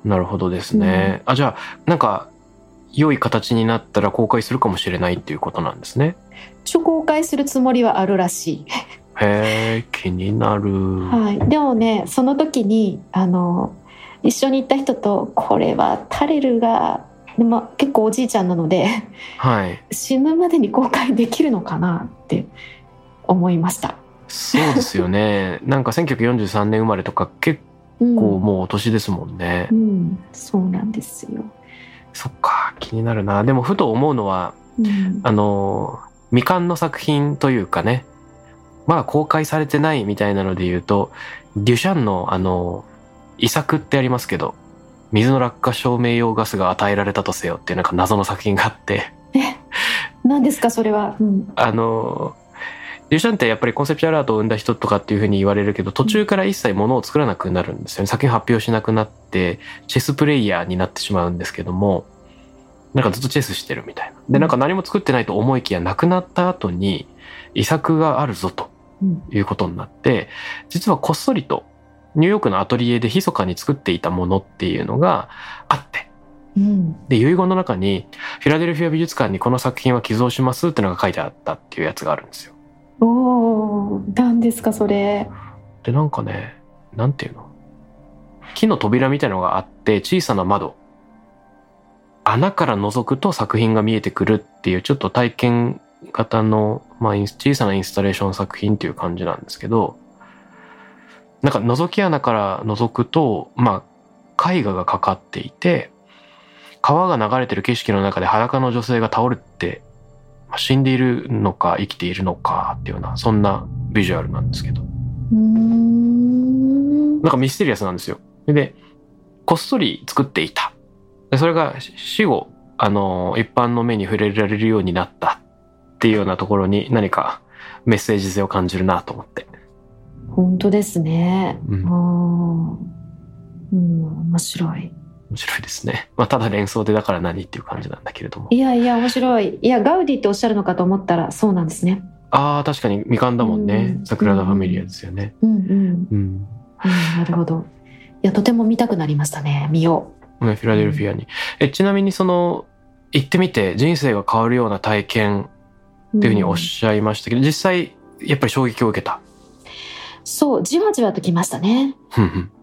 なるほどですね、あじゃあなんか良い形になったら公開するかもしれないっていうことなんですね。一応公開するつもりはあるらしい。へえ気になる、はい、でもねその時にあの一緒に行った人とこれはタレルが、でまあ、結構おじいちゃんなのではい。死ぬまでに公開できるのかなって思いました。そうですよね。なんか1943年生まれとか結うん。構もうお年ですもんね、うん、そうなんですよ。そっか気になるな。でもふと思うのはうん、あの未完の作品というかねまだ公開されてないみたいなので言うとデュシャンのあの遺作ってありますけど水の落下照明用ガスが与えられたとせよっていうなんか謎の作品があって。何ですかそれは。うん、あのデュシャンってやっぱりコンセプチュアルアートを生んだ人とかっていうふうに言われるけど途中から一切物を作らなくなるんですよね。作品発表しなくなってチェスプレイヤーになってしまうんですけどもなんかずっとチェスしてるみたいな。でなんか何も作ってないと思いきや亡くなった後に遺作があるぞとうん。いうことになって実はこっそりとニューヨークのアトリエで密かに作っていたものっていうのがあってうん、で遺言の中にフィラデルフィア美術館にこの作品は寄贈しますっていうのが書いてあったっていうやつがあるんですよおお、何ですかそれ。でなんかねなんていうの？木の扉みたいのがあって小さな窓穴から覗くと作品が見えてくるっていうちょっと体験型の、まあ、小さなインスタレーション作品っていう感じなんですけどなんか覗き穴から覗くとまあ絵画がかかっていて川が流れてる景色の中で裸の女性が倒れて死んでいるのか生きているのかっていうようなそんなビジュアルなんですけど。なんかミステリアスなんですよ。で、こっそり作っていた。でそれが死後、あの、一般の目に触れられるようになったっていうようなところに何かメッセージ性を感じるなと思って。本当ですね。うんうん、面白い。面白いですね。まあ、ただ連想でだから何っていう感じなんだけれども。いやいや、面白い。いや、ガウディっておっしゃるのかと思ったら、そうなんですね。ああ、確かに未完だもんねう。んサグラダ・ファミリアですよね。うんうん。うん。うん、なるほど。いや、とても見たくなりましたね。見よねフィラデルフィアに。え、ちなみにその、行ってみて人生が変わるような体験う。っていうふうにおっしゃいましたけど、実際、やっぱり衝撃を受けた？そう、じわじわときましたね。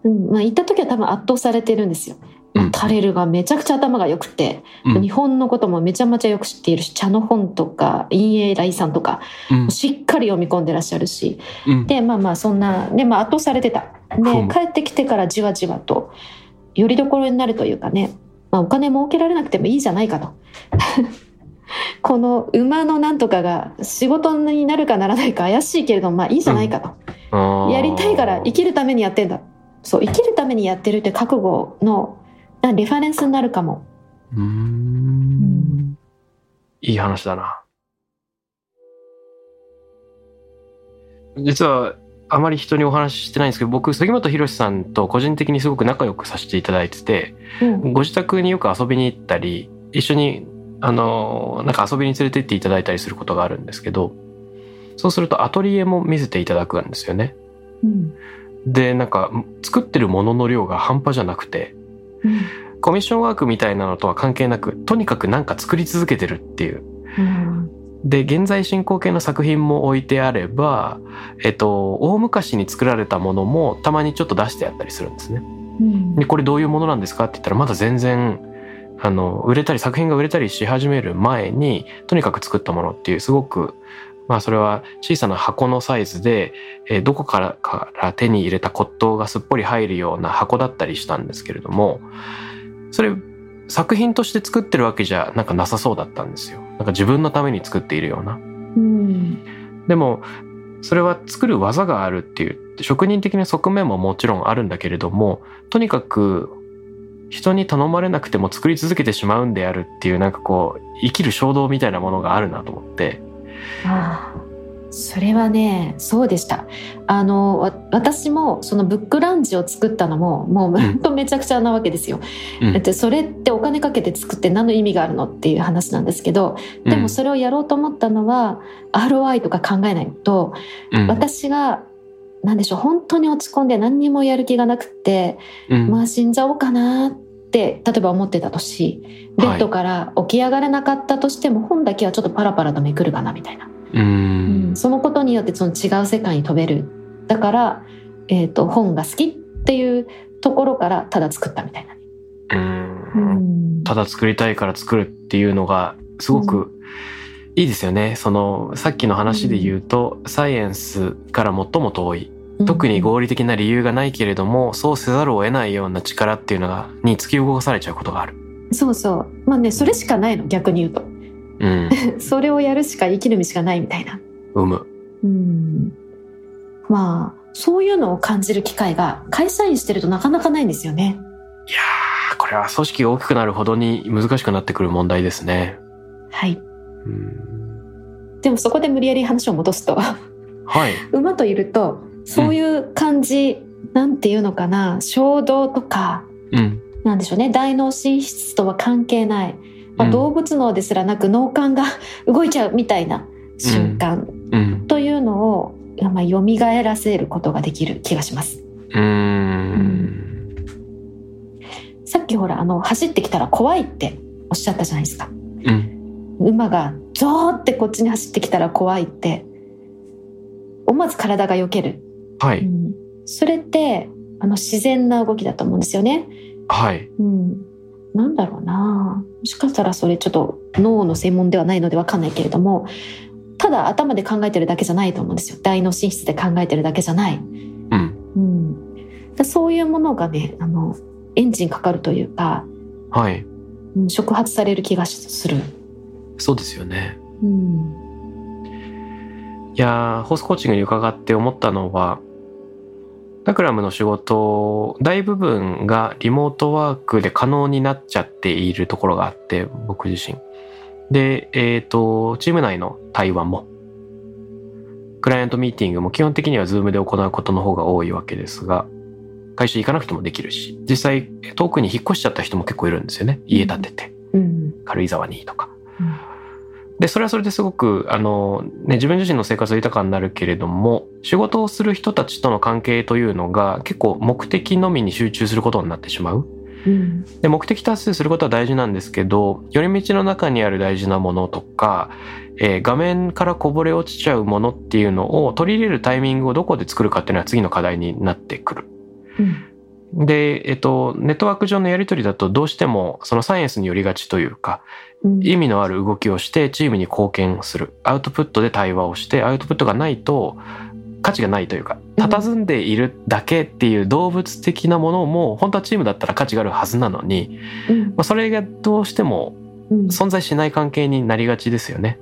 うん、まあ、行った時は多分圧倒されてるんですよ。うんタレルがめちゃくちゃ頭が良くて、うん日本のこともめちゃめちゃよく知っているし、茶の本とか、陰影来さんとか、うんしっかり読み込んでらっしゃるし、うんで、まあまあ、そんな、で、まあ、圧倒されてた。うで、ん帰ってきてからじわじわと、よりどころになるというかね、まあ、お金儲けられなくてもいいじゃないかと。この馬のなんとかが仕事になるかならないか怪しいけれども、まあいいじゃないかと。あーやりたいから生きるためにやってんだ。そう、生きるためにやってるって覚悟のなレファレンスになるかも。うーんいい話だな。実はあまり人にお話ししてないんですけど僕杉本博さんと個人的にすごく仲良くさせていただいててうん。ご自宅によく遊びに行ったり一緒にあのなんか遊びに連れてっていただいたりすることがあるんですけどそうするとアトリエも見せていただくんですよね。うん。でなんか作ってるものの量が半端じゃなくてうんコミッションワークみたいなのとは関係なくとにかくなんか作り続けてるっていううんで現在進行形の作品も置いてあれば、えっと、大昔に作られたものもたまにちょっと出してあったりするんですね。うんでこれどういうものなんですかって言ったらまだ全然あの売れたり作品が売れたりし始める前にとにかく作ったものっていうすごくまあそれは小さな箱のサイズで、えーどこからから手に入れた骨董がすっぽり入るような箱だったりしたんですけれどもそれ作品として作ってるわけじゃなんかなさそうだったんですよ。なんか自分のために作っているような。うんでもそれは作る技があるっていう職人的な側面ももちろんあるんだけれどもとにかく人に頼まれなくても作り続けてしまうんであるっていうなんかこう生きる衝動みたいなものがあるなと思ってああそれはねそうでした。あのわ私もそのブックランチを作ったのももう本当めちゃくちゃなわけですよ、うん。だってそれってお金かけて作って何の意味があるのっていう話なんですけどでもそれをやろうと思ったのは、ROI とか考えないとうん。私が何でしょう本当に落ち込んで何にもやる気がなくって、うん。まあ死んじゃおうかなって例えば思ってたとしベッドから起き上がれなかったとしても、本だけはちょっとパラパラとめくるかなみたいな、ううん。んそのことによってその違う世界に飛べる。だから、えー、と本が好きっていうところからただ作ったみたいな。うん。ただ作りたいから作るっていうのがすごくいいですよね。そのさっきの話で言うと、サイエンスから最も遠い特に合理的な理由がないけれどもそうせざるを得ないような力っていうのがに突き動かされちゃうことがある。そうそうまあねそれしかないの逆に言うとうん、それをやるしか生きる道がないみたいな。生む。うんまあそういうのを感じる機会が会社員してるとなかなかないんですよね。いやーこれは組織が大きくなるほどに難しくなってくる問題ですね。はい。うん、でもそこで無理やり話を戻すとはい。馬といるとそういう感じ、なんていうのかな衝動とかうん。なんでしょうね大脳神質とは関係ない、まあうん動物脳ですらなく脳幹が 動いちゃうみたいな瞬間うん。というのを、まあ、蘇らせることができる気がします。うーん。さっきほらあの走ってきたら怖いっておっしゃったじゃないですか。うん。馬がゾーってこっちに走ってきたら怖いって思わず体が避ける、はい。うん、それってあの自然な動きだと思うんですよね、はい。うん、なんだろうなもしかしたらそれちょっと脳の専門ではないのでわかんないけれどもただ頭で考えてるだけじゃないと思うんですよ大脳神質で考えてるだけじゃない、うん。うん、だそういうものがねあのエンジンかかるというか、はい。うん触発される気がする、そうですよね。うんいやーホースコーチングに伺って思ったのはタクラムの仕事大部分がリモートワークで可能になっちゃっているところがあって僕自身。でえっ、とチーム内の対話も。クライアントミーティングも基本的には Zoom で行うことの方が多いわけですが会社行かなくてもできるし実際遠くに引っ越しちゃった人も結構いるんですよね。家建てて、うん。軽井沢にとか。うんで、それはそれですごく、あの、ね、自分自身の生活は豊かになるけれども、仕事をする人たちとの関係というのが結構目的のみに集中することになってしまう。うんで、目的達成することは大事なんですけど、寄り道の中にある大事なものとか、えー画面からこぼれ落ちちゃうものっていうのを取り入れるタイミングをどこで作るかっていうのは次の課題になってくる。うんで、えっと、ネットワーク上のやり取りだとどうしてもそのサイエンスによりがちというか、うん。意味のある動きをしてチームに貢献する。アウトプットで対話をしてアウトプットがないと価値がないというかうん。佇んでいるだけっていう動物的なものも本当はチームだったら価値があるはずなのに、それがどうしてもうん。存在しない関係になりがちですよね。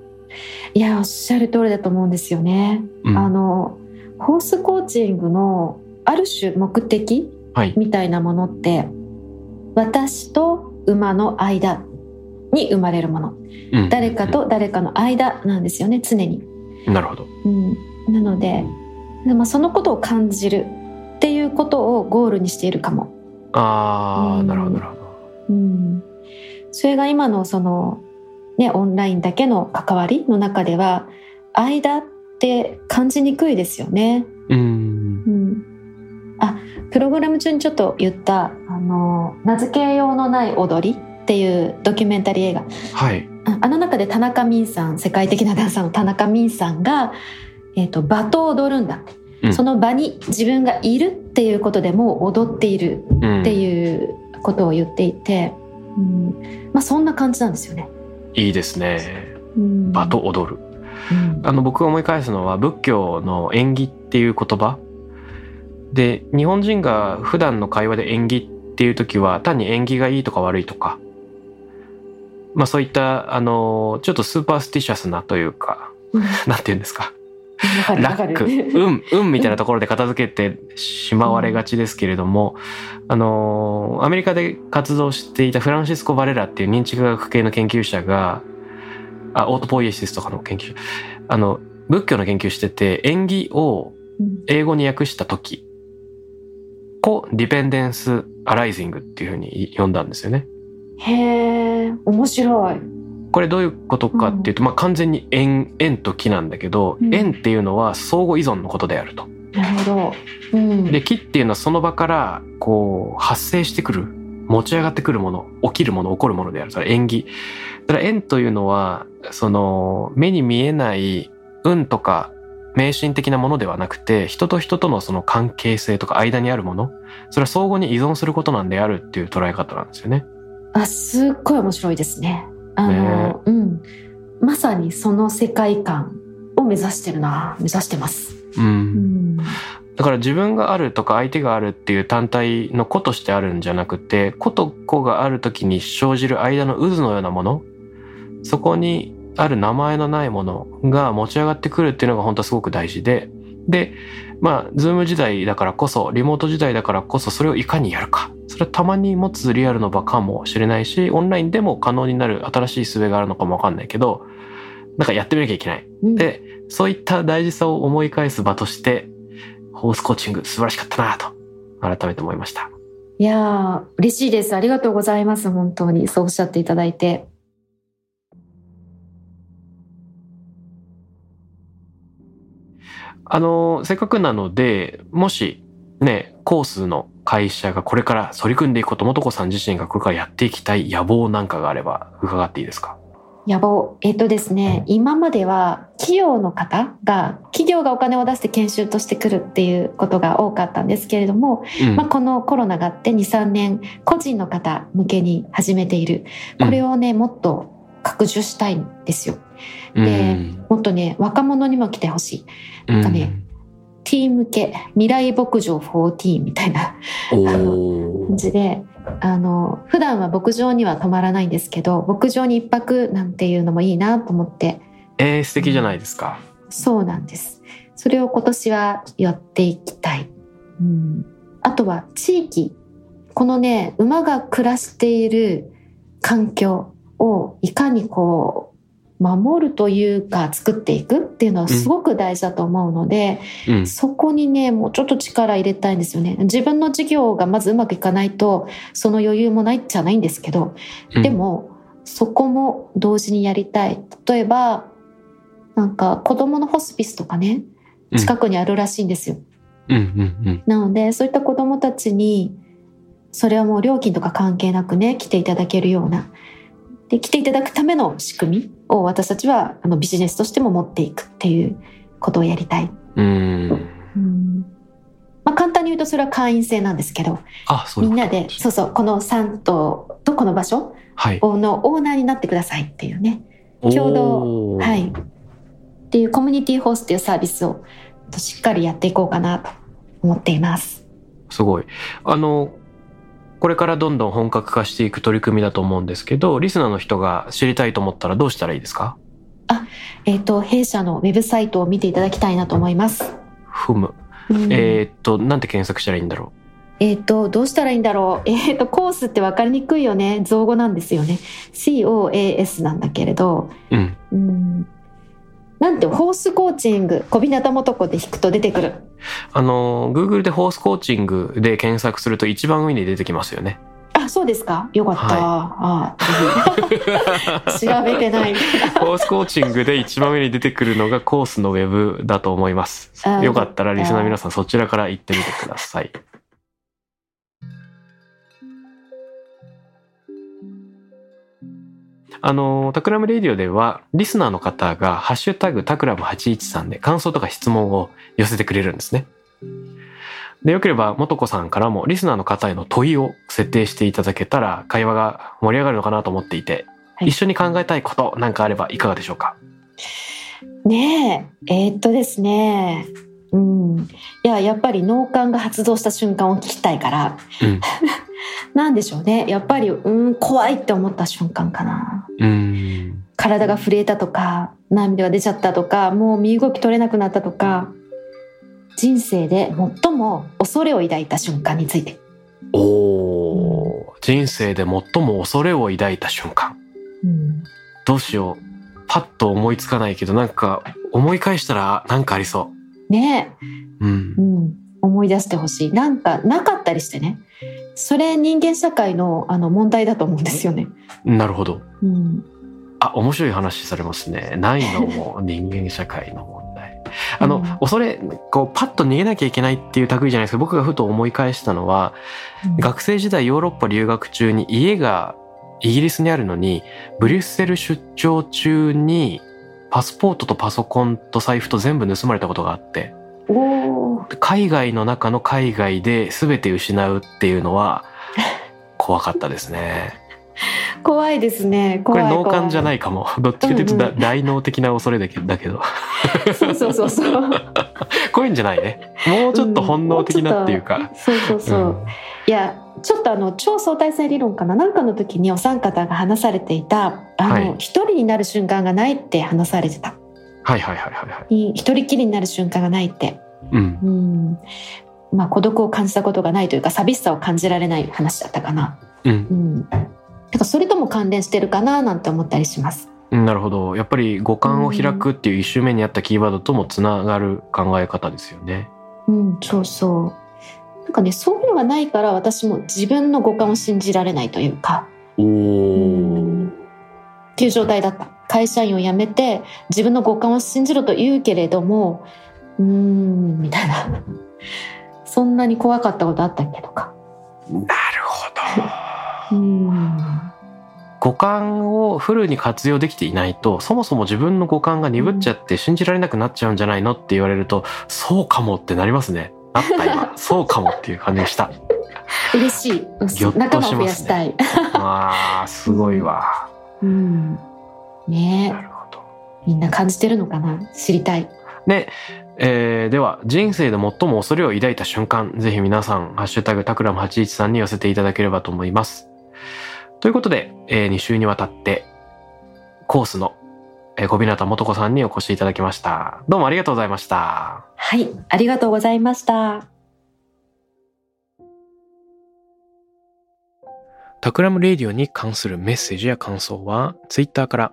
いやおっしゃる通りだと思うんですよね。うん。あのホースコーチングのある種目的はい、みたいなものって私と馬の間に生まれるものうん誰かと誰かの間なんですよね常に。なるほど。うん、なのででもそのことを感じるっていうことをゴールにしているかも。ああ、うんなるほどなるほど。うん、それが今のその、ね、オンラインだけの関わりの中では間って感じにくいですよね。うんプログラム中にちょっと言ったあの名付けようのない踊りっていうドキュメンタリー映画はい。ああの中で田中泯さん世界的なダンサーの田中泯さんが、えー、と場と踊るんだその場に自分がいるっていうことでもう踊っているうんっていうことを言っていて、うんまあ、そんな感じなんですよね。いいですね。うん場と踊る。うんあの僕が思い返すのは仏教の縁起っていう言葉で日本人が普段の会話で縁起っていう時は単に縁起がいいとか悪いとか。まあそういったあのちょっとスーパースティシャスなというかうん。なんて言うんですか。ラック、る。運、運みたいなところで片付けてしまわれがちですけれども、あのー、アメリカで活動していたフランシスコ・バレラっていう認知科学系の研究者が、あ、オートポイエシスとかの研究者、あの、仏教の研究してて、縁起をうん。英語に訳した時、コ・ディペンデンス・アライジングっていうふうに読んだんですよね。へえ、面白い。これどういうことかっていうと、まあ完全に縁、縁と気なんだけど、うん縁っていうのは相互依存のことであると。なるほど。うん。で木っていうのはその場からこう発生してくる持ち上がってくるもの起きるもの起こるものであるそれ縁起だから縁というのはその目に見えない運とか迷信的なものではなくて人と人とのその関係性とか間にあるものそれは相互に依存することなんであるっていう捉え方なんですよね。あ、すっごい面白いですね。あの、ねうん。まさにその世界観を目指してるな。目指してます。う、うんん。だから自分があるとか相手があるっていう単体の個としてあるんじゃなくて個と個がある時に生じる間の渦のようなものそこにある名前のないものが持ち上がってくるっていうのが本当はすごく大事ででまあズーム時代だからこそリモート時代だからこそそれをいかにやるかそれはたまに持つリアルの場かもしれないしオンラインでも可能になる新しい術があるのかもわかんないけどなんかやってみなきゃいけないうんでそういった大事さを思い返す場として、ホースコーチング素晴らしかったなと、改めて思いました。いやー、嬉しいです。ありがとうございます。本当に。そうおっしゃっていただいて。あの、せっかくなので、もし、ね、コースの会社がこれから取り組んでいくこと、元子さん自身がこれからやっていきたい野望なんかがあれば伺っていいですか？野望。えっとですね、今までは企業の方が、企業がお金を出して研修としてくるっていうことが多かったんですけれども、うんまあ、このコロナがあって2、3年、個人の方向けに始めている。これをね、もっと拡充したいんですよ。でもっとね、若者にも来てほしい。うんかねティーン向け、未来牧場14みたいなお感ーじで、あの、普段は牧場には泊まらないんですけど、牧場に一泊なんていうのもいいなと思って、えー、素敵じゃないですか。そうなんです。それを今年はやっていきたい。うん、あとは地域。このね、馬が暮らしている環境をいかにこう、守るというか作っていくっていうのはすごく大事だと思うので、うん。そこにね、もうちょっと力入れたいんですよね。自分の事業がまずうまくいかないと、その余裕もないじゃないんですけど、うんで、も、そこも同時にやりたい。例えば、なんか子供のホスピスとかね、近くにあるらしいんですよ。うんうんうん。なので、そういった子供たちに、それはもう料金とか関係なくね、来ていただけるような、で、来ていただくための仕組みを私たちはあのビジネスとしても持っていくっていうことをやりたい。うん。うんまあ、簡単に言うとそれは会員制なんですけど、あ、そうみんなで、そうそう、この3棟とこの場所はい。のオーナーになってくださいっていうね。共同おーはい。っていうコミュニティホースっていうサービスをしっかりやっていこうかなと思っています。すごい。あの、これからどんどん本格化していく取り組みだと思うんですけど、リスナーの人が知りたいと思ったらどうしたらいいですか？えっ、と、弊社のウェブサイトを見ていただきたいなと思います。ふむ。うんえーっと、なんて検索したらいいんだろえっ、と、どうしたらいいんだろう？えっ、と、コースって分かりにくいよね。造語なんですよね。COAS なんだけれど、う。うん。うん。なんて、ホースコーチング、小日向元子で引くと出てくる。あの、Google でホースコーチングで検索すると一番上に出てきますよね。あ、そうですか？よかった。あぜひ 調べてない。ホースコーチングで一番上に出てくるのが COAS のウェブだと思いますよかったらリスナーの皆さんそちらから行ってみてください。あの、 Takram Radio では、リスナーの方が、ハッシュタグ Takram813で感想とか質問を寄せてくれるんですね。で、よければ、素子さんからも、リスナーの方への問いを設定していただけたら、会話が盛り上がるのかなと思っていて、はい一緒に考えたいことなんかあればいかがでしょうか？ねえ、えーっとですね。うん。いや、やっぱり脳幹が発動した瞬間を聞きたいから。うん なんでしょうね。やっぱり、うん、怖いって思った瞬間かな。うーん。体が震えたとか涙が出ちゃったとかもう身動き取れなくなったとか人生で最も恐れを抱いた瞬間について、おー。人生で最も恐れを抱いた瞬間。うん、どうしよう。パッと思いつかないけどなんか思い返したらなんかありそね。ううん。え、うん、思い出してほしい。なんかなかったりしてねそれ人間社会のあの問題だと思うんですよね。なるほど。うん。あ面白い話されますね。ないのも人間社会の問題。あの、うん。恐れこうパッと逃げなきゃいけないっていう類じゃないですけど僕がふと思い返したのはうん。学生時代ヨーロッパ留学中に家がイギリスにあるのにブリュッセル出張中にパスポートとパソコンと財布と全部盗まれたことがあって海外の中の海外で全て失うっていうのは 怖かったですね。怖いですねこれ脳幹じゃないいかも。どっちかというとだうんうん大脳的な恐れだけだけど。そうそうそうそうこういうんじゃないね。もうちょっと本能的なっていうか。そうそうそう、うんいやちょっとあの超相対性理論かななんかの時にお三方が話されていたあはいの一、人になる瞬間がないって話されてたはいはいはいはい一人きりになる瞬間がないって。うん。うん。まあ孤独を感じたことがないというか寂しさを感じられない話だったかな。うん。うん。だからそれとも関連してるかななんて思ったりします。なるほど。やっぱり五感を開くっていう一周目にあったキーワードともつながる考え方ですよね。うん。そうそう。なんかねそういうのがないから私も自分の五感を信じられないというか。おうん。っていう状態だった会社員を辞めて自分の五感を信じろと言うけれどもうーんみたいな。そんなに怖かったことあったっけとか。なるほど。うん。五感をフルに活用できていないとそもそも自分の五感が鈍っちゃって信じられなくなっちゃうんじゃないのって言われるとそうかもってなりますね。なった今。そうかもっていう感じがした。嬉しい。ね仲間を増やしたい、あーすごいわ。うん、ね。えなるほど。みんな感じてるのかな？知りたい。で、えーでは人生で最も恐れを抱いた瞬間ぜひ皆さん「ハッシュタグタクラム813」に寄せていただければと思います。ということで、え2週にわたって COAS のえー小日向素子さんにお越しいただきました。どうもありがとうございました。はいありがとうございました。 Takram Radio に関するメッセージや感想は、ツイッターから、